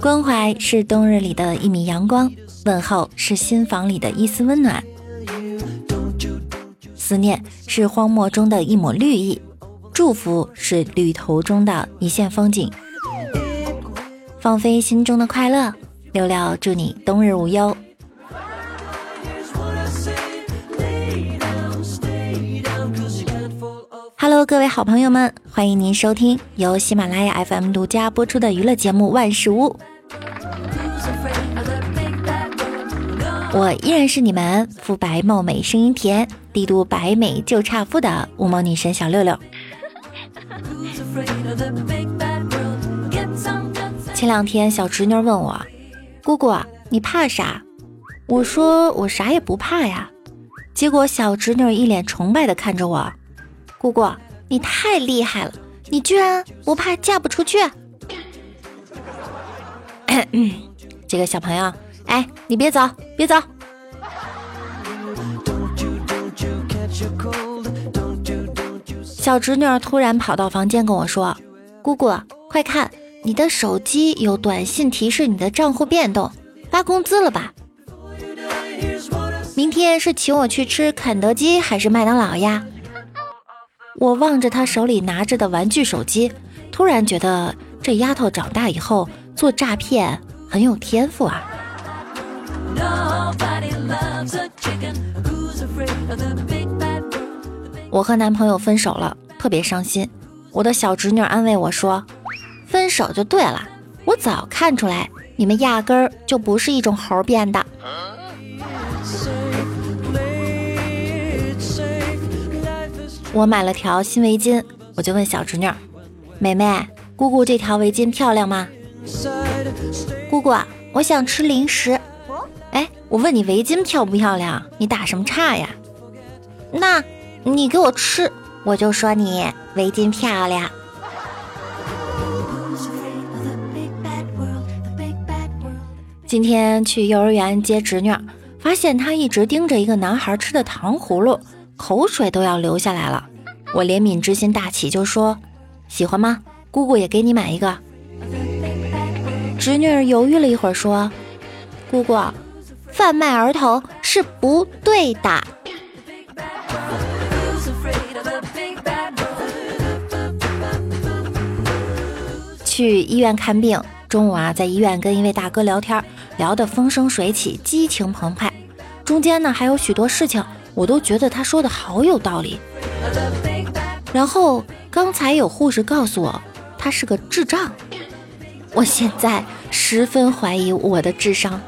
关怀是冬日里的一米阳光，问候是心房里的一丝温暖，思念是荒漠中的一抹绿意，祝福是旅途中的一线风景。放飞心中的快乐，六六祝你冬日无忧。Hello，各位好朋友们，欢迎您收听由喜马拉雅 FM 独家播出的娱乐节目《万事屋》。我依然是你们肤白貌美、声音甜、帝都白美就差肤的五毛女神小六六。前两天小侄女问我：“姑姑，你怕啥？”我说：“我啥也不怕呀。”结果小侄女一脸崇拜的看着我。姑姑，你太厉害了！你居然不怕嫁不出去？这个小朋友，哎，你别走，别走！小侄女突然跑到房间跟我说：“姑姑，快看，你的手机有短信提示你的账户变动，发工资了吧？明天是请我去吃肯德基还是麦当劳呀？”我望着他手里拿着的玩具手机，突然觉得这丫头长大以后做诈骗很有天赋啊！我和男朋友分手了，特别伤心。我的小侄女安慰我说：“分手就对了，我早看出来，你们压根儿就不是一种猴变的。”我买了条新围巾，我就问小侄女：“妹妹，姑姑这条围巾漂亮吗？”姑姑，我想吃零食。哎，我问你围巾漂不漂亮？你打什么岔呀？那，你给我吃，我就说你围巾漂亮。今天去幼儿园接侄女，发现她一直盯着一个男孩吃的糖葫芦。口水都要流下来了，我怜悯之心大起，就说：“喜欢吗？姑姑也给你买一个。”侄女儿犹豫了一会儿，说：“姑姑，贩卖儿童是不对的。”去医院看病，中午啊，在医院跟一位大哥聊天，聊得风生水起，激情澎湃，中间呢还有许多事情。我都觉得他说的好有道理。然后刚才有护士告诉我，他是个智障。我现在十分怀疑我的智商。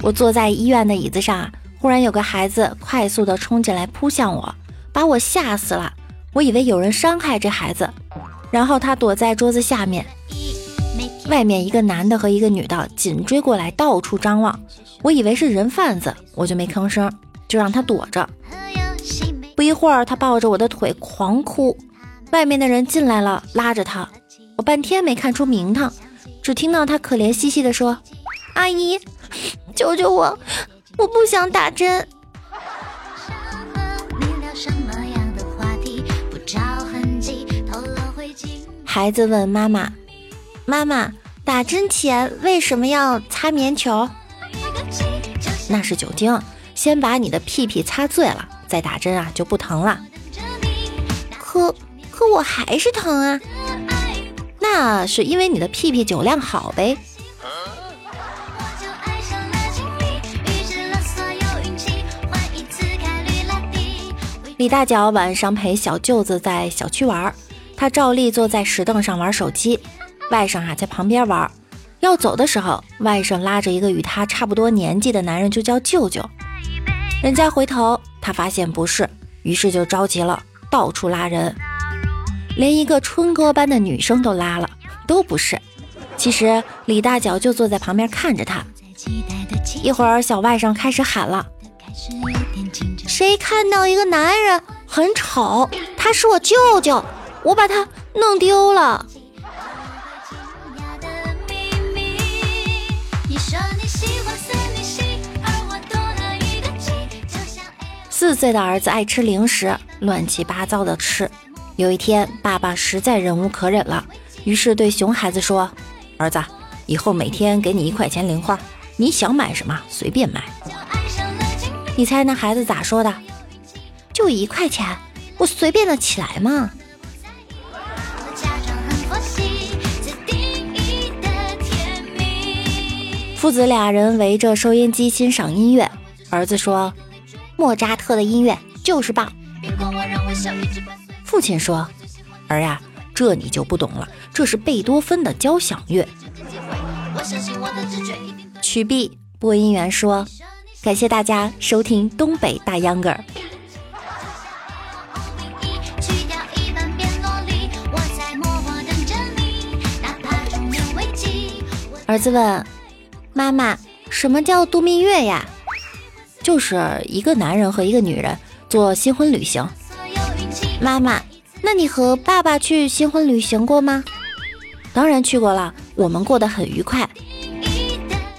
我坐在医院的椅子上，忽然有个孩子快速的冲进来扑向我，把我吓死了。我以为有人伤害这孩子。然后他躲在桌子下面，外面一个男的和一个女的紧追过来，到处张望。我以为是人贩子，我就没吭声，就让他躲着。不一会儿，他抱着我的腿狂哭。外面的人进来了，拉着他，我半天没看出名堂，只听到他可怜兮兮地说：“阿姨，救救我，我不想打针。”孩子问妈妈：“妈妈，打针前为什么要擦棉球？”那是酒精，先把你的屁屁擦醉了，再打针啊，就不疼了。可可我还是疼啊，那是因为你的屁屁酒量好呗。李大脚晚上陪小舅子在小区玩儿。他照例坐在石凳上玩手机，外甥啊在旁边玩。要走的时候，外甥拉着一个与他差不多年纪的男人就叫舅舅。人家回头，他发现不是，于是就着急了，到处拉人，连一个春哥般的女生都拉了，都不是。其实李大脚就坐在旁边看着他。一会儿，小外甥开始喊了：“谁看到一个男人很丑？他是我舅舅。”我把它弄丢了。四岁的儿子爱吃零食，乱七八糟的吃。有一天爸爸实在忍无可忍了，于是对熊孩子说，儿子，以后每天给你一块钱零花，你想买什么随便买。你猜那孩子咋说的？就一块钱，我随便的起来吗？父子俩人围着收音机欣赏音乐，儿子说：“莫扎特的音乐就是棒。”父亲说：“儿呀，这你就不懂了，这是贝多芬的交响乐。”曲毕，播音员说：“感谢大家收听东北大秧歌。”儿子问妈妈：“什么叫度蜜月呀？”就是一个男人和一个女人做新婚旅行。妈妈，那你和爸爸去新婚旅行过吗？当然去过了，我们过得很愉快。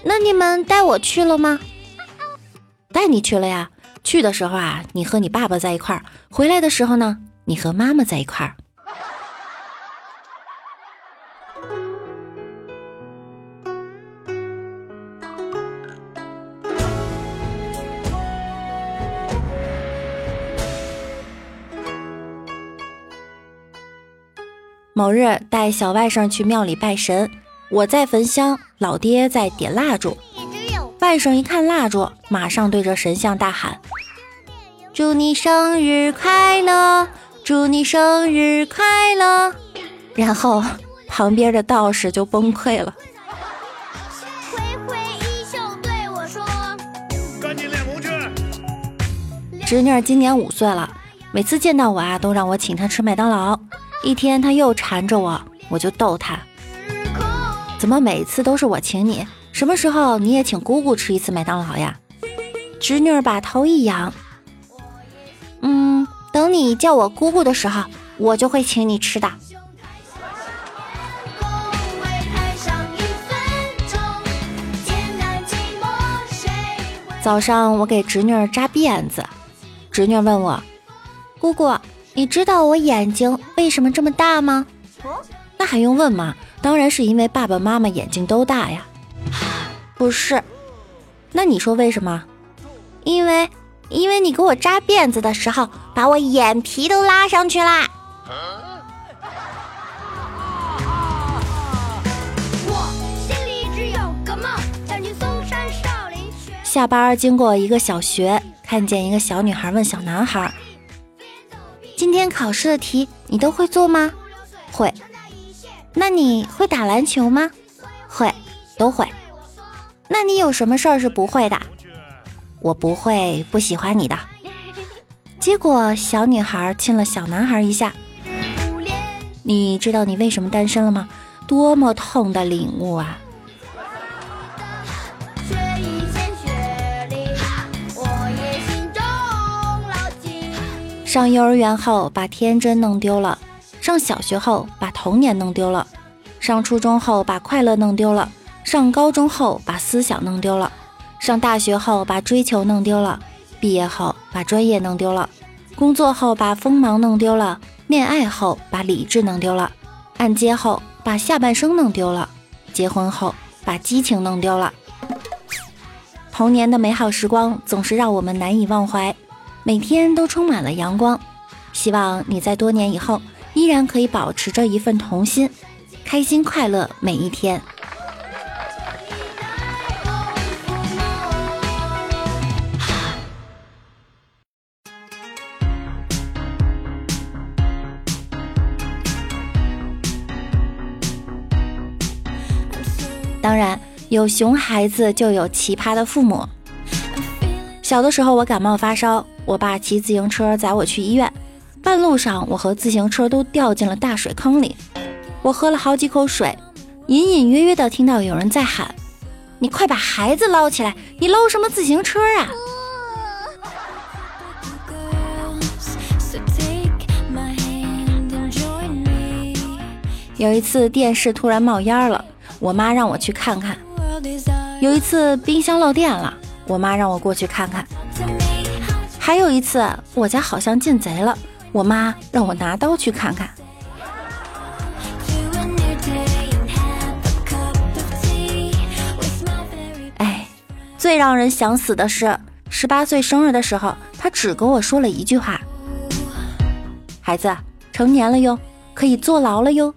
那你们带我去了吗？带你去了呀。去的时候啊，你和你爸爸在一块儿；回来的时候呢，你和妈妈在一块儿。某日带小外甥去庙里拜神，我在焚香，老爹在点蜡烛。外甥一看蜡烛，马上对着神像大喊：“祝你生日快乐，祝你生日快乐！”然后旁边的道士就崩溃了。侄女儿今年五岁了，每次见到我啊，都让我请她吃麦当劳。一天，他又缠着我，我就逗他：“怎么每次都是我请你？什么时候你也请姑姑吃一次麦当劳呀？”侄女儿把头一扬：“嗯，等你叫我姑姑的时候，我就会请你吃的。”早上我给侄女儿扎辫子，侄女问我：“姑姑。”你知道我眼睛为什么这么大吗？那还用问吗？当然是因为爸爸妈妈眼睛都大呀。不是，那你说为什么？因为，因为你给我扎辫子的时候，把我眼皮都拉上去啦。下班经过一个小学，看见一个小女孩问小男孩。今天考试的题你都会做吗？会。那你会打篮球吗？会，都会。那你有什么事儿是不会的？我不会不喜欢你的。结果小女孩亲了小男孩一下。你知道你为什么单身了吗？多么痛的领悟啊！上幼儿园后把天真弄丢了，上小学后把童年弄丢了，上初中后把快乐弄丢了，上高中后把思想弄丢了，上大学后把追求弄丢了，毕业后把专业弄丢了，工作后把锋芒弄丢了，恋爱后把理智弄丢了，按揭后把下半生弄丢了，结婚后把激情弄丢了。童年的美好时光总是让我们难以忘怀。每天都充满了阳光，希望你在多年以后依然可以保持着一份童心，开心快乐每一天。当然，有熊孩子就有奇葩的父母。小的时候，我感冒发烧。我爸骑自行车载我去医院，半路上我和自行车都掉进了大水坑里。我喝了好几口水，隐隐约约的听到有人在喊：“你快把孩子捞起来！你捞什么自行车啊？”有一次电视突然冒烟了，我妈让我去看看。有一次冰箱漏电了，我妈让我过去看看。还有一次，我家好像进贼了，我妈让我拿刀去看看。哎，最让人想死的是，十八岁生日的时候，他只跟我说了一句话：“孩子，成年了哟，可以坐牢了哟。”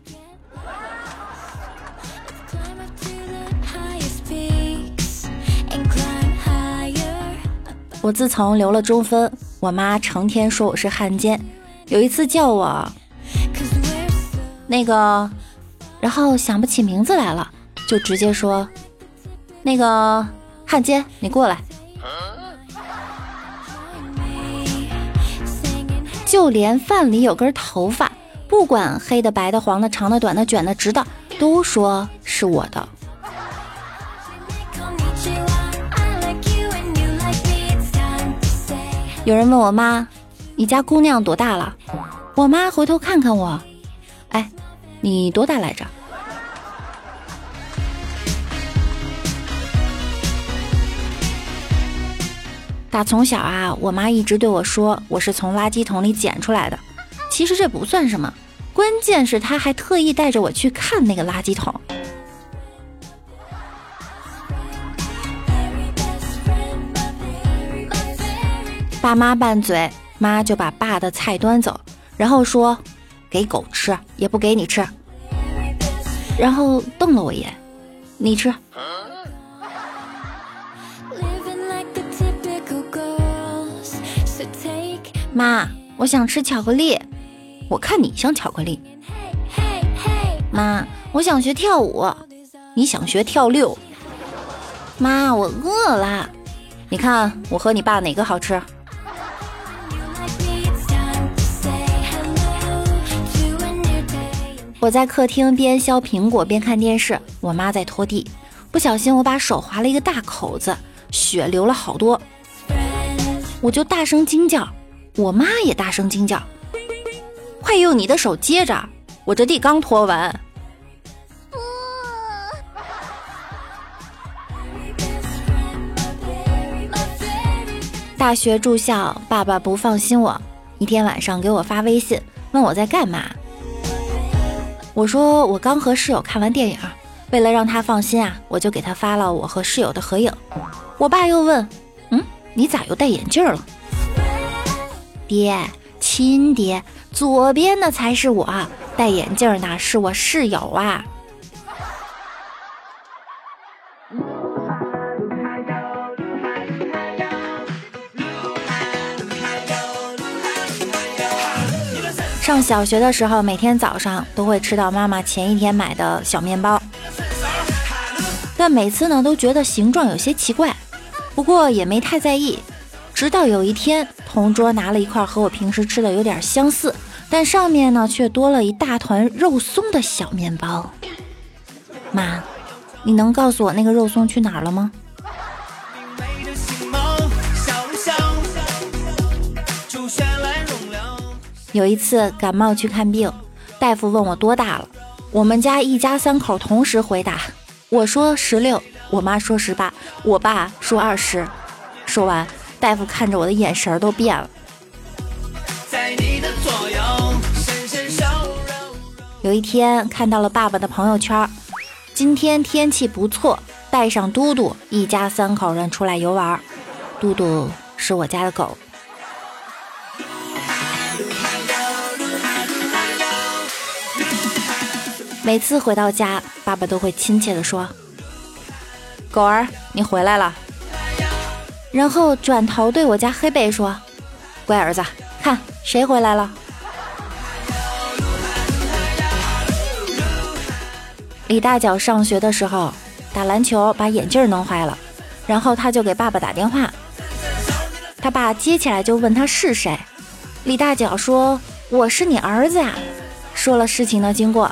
我自从留了中分，我妈成天说我是汉奸。有一次叫我那个，然后想不起名字来了，就直接说那个汉奸，你过来。就连饭里有根头发，不管黑的、白的、黄的、长的、短的、卷的、直的，都说是我的。有人问我妈：“你家姑娘多大了？”我妈回头看看我：“哎，你多大来着？”打从小啊，我妈一直对我说我是从垃圾桶里捡出来的。其实这不算什么，关键是她还特意带着我去看那个垃圾桶。爸妈拌嘴，妈就把爸的菜端走，然后说：“给狗吃，也不给你吃。”然后瞪了我一眼：“你吃。”妈，我想吃巧克力。我看你像巧克力。妈，我想学跳舞。你想学跳六。妈，我饿了。你看我和你爸哪个好吃？我在客厅边削苹果边看电视，我妈在拖地，不小心我把手划了一个大口子，血流了好多，我就大声惊叫，我妈也大声惊叫，快用你的手接着，我这地刚拖完。大学住校，爸爸不放心我，一天晚上给我发微信，问我在干嘛。我说我刚和室友看完电影，为了让他放心啊，我就给他发了我和室友的合影。我爸又问：“嗯，你咋又戴眼镜了？”爹，亲爹，左边的才是我，戴眼镜的是我室友啊。上小学的时候，每天早上都会吃到妈妈前一天买的小面包，但每次呢都觉得形状有些奇怪，不过也没太在意。直到有一天，同桌拿了一块和我平时吃的有点相似，但上面呢却多了一大团肉松的小面包。妈，你能告诉我那个肉松去哪儿了吗？有一次感冒去看病，大夫问我多大了，我们家一家三口同时回答，我说十六，我妈说十八，我爸说二十。说完，大夫看着我的眼神都变了在你的左右。有一天看到了爸爸的朋友圈，今天天气不错，带上嘟嘟，一家三口人出来游玩。嘟嘟是我家的狗。每次回到家，爸爸都会亲切地说：“狗儿，你回来了。”然后转头对我家黑贝说：“乖儿子，看谁回来了。”李大脚上学的时候打篮球把眼镜弄坏了，然后他就给爸爸打电话，他爸接起来就问他是谁，李大脚说：“我是你儿子呀。”说了事情的经过。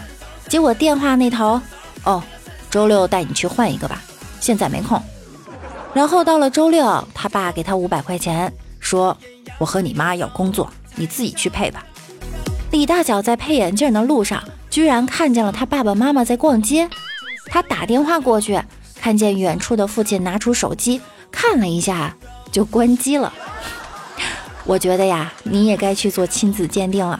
结果电话那头，哦，周六带你去换一个吧，现在没空。然后到了周六，他爸给他五百块钱，说：“我和你妈要工作，你自己去配吧。”李大脚在配眼镜的路上，居然看见了他爸爸妈妈在逛街。他打电话过去，看见远处的父亲拿出手机看了一下，就关机了。我觉得呀，你也该去做亲子鉴定了。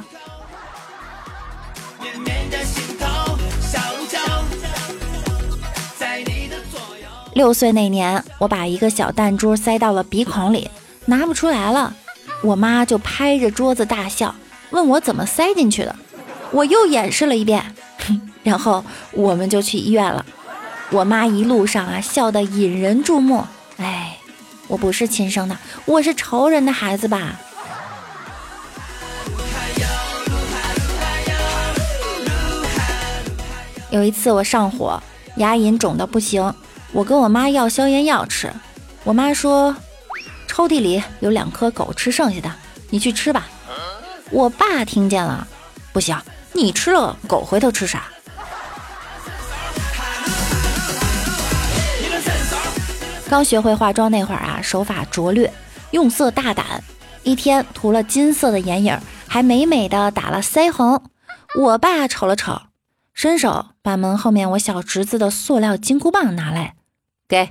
六岁那年，我把一个小弹珠塞到了鼻孔里，拿不出来了，我妈就拍着桌子大笑，问我怎么塞进去的。我又演示了一遍，然后我们就去医院了。我妈一路上啊笑得引人注目。哎，我不是亲生的，我是仇人的孩子吧？有一次我上火，牙龈肿的不行。我跟我妈要消炎药吃，我妈说抽屉里有两颗狗吃剩下的，你去吃吧。我爸听见了，不行，你吃了狗回头吃啥？刚学会化妆那会儿啊，手法拙劣，用色大胆，一天涂了金色的眼影，还美美的打了腮红。我爸瞅了瞅，伸手把门后面我小侄子的塑料金箍棒拿来。给。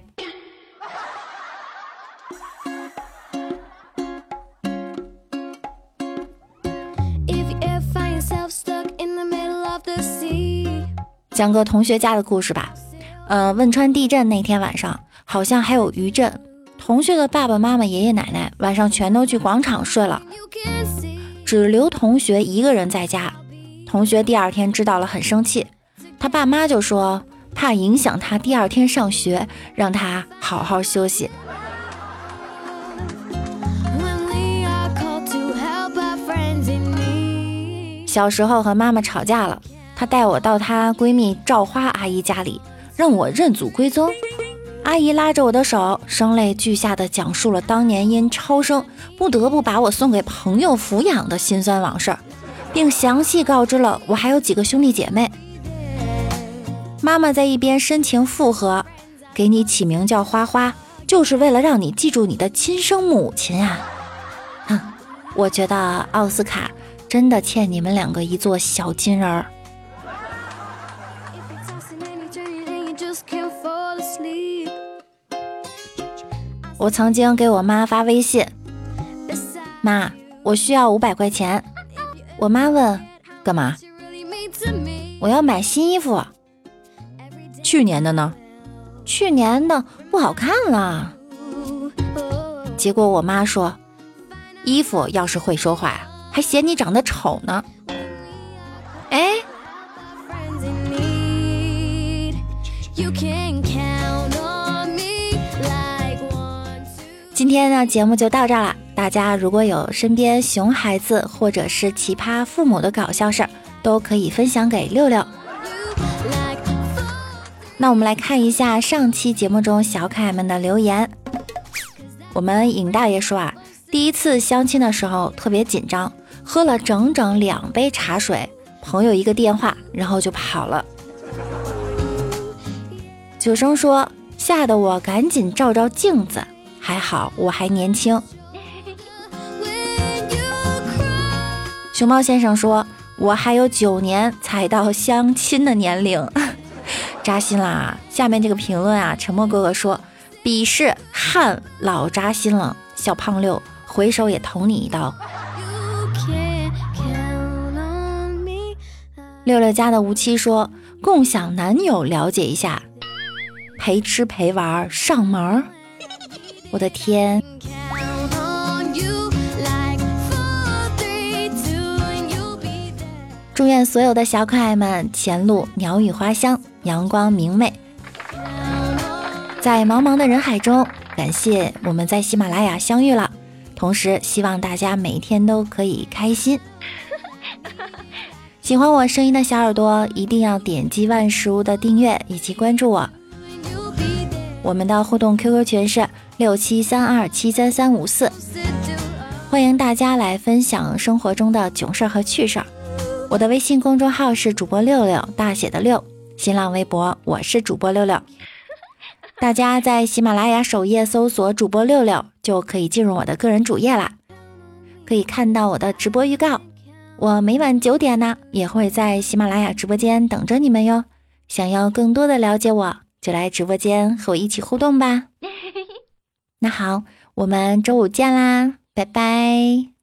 讲个同学家的故事吧。呃，汶川地震那天晚上，好像还有余震。同学的爸爸妈妈、爷爷奶奶晚上全都去广场睡了，只留同学一个人在家。同学第二天知道了，很生气，他爸妈就说。怕影响他第二天上学，让他好好休息。小时候和妈妈吵架了，她带我到她闺蜜赵花阿姨家里，让我认祖归宗。阿姨拉着我的手，声泪俱下的讲述了当年因超生不得不把我送给朋友抚养的辛酸往事，并详细告知了我还有几个兄弟姐妹。妈妈在一边深情附和，给你起名叫花花，就是为了让你记住你的亲生母亲啊！哼，我觉得奥斯卡真的欠你们两个一座小金人儿。我曾经给我妈发微信，妈，我需要五百块钱。我妈问，干嘛？我要买新衣服。去年的呢？去年的不好看了。结果我妈说，衣服要是会说话，还嫌你长得丑呢。哎，今天呢节目就到这儿了。大家如果有身边熊孩子或者是奇葩父母的搞笑事儿，都可以分享给六六。那我们来看一下上期节目中小可爱们的留言。我们尹大爷说啊，第一次相亲的时候特别紧张，喝了整整两杯茶水，朋友一个电话，然后就跑了。九生说，吓得我赶紧照照镜子，还好我还年轻。熊猫先生说，我还有九年才到相亲的年龄。扎心啦！下面这个评论啊，沉默哥哥说：“鄙视汗老扎心了。”小胖六回手也捅你一刀。六六家的无期说：“共享男友了解一下，陪吃陪玩上门。”我的天！祝愿所有的小可爱们前路鸟语花香。阳光明媚，在茫茫的人海中，感谢我们在喜马拉雅相遇了。同时，希望大家每天都可以开心。喜欢我声音的小耳朵，一定要点击万事屋的订阅以及关注我。我们的互动 QQ 群是六七三二七三三五四，欢迎大家来分享生活中的囧事儿和趣事儿。我的微信公众号是主播六六，大写的六。新浪微博，我是主播六六。大家在喜马拉雅首页搜索主播六六，就可以进入我的个人主页啦，可以看到我的直播预告。我每晚九点呢，也会在喜马拉雅直播间等着你们哟。想要更多的了解我，就来直播间和我一起互动吧。那好，我们周五见啦，拜拜。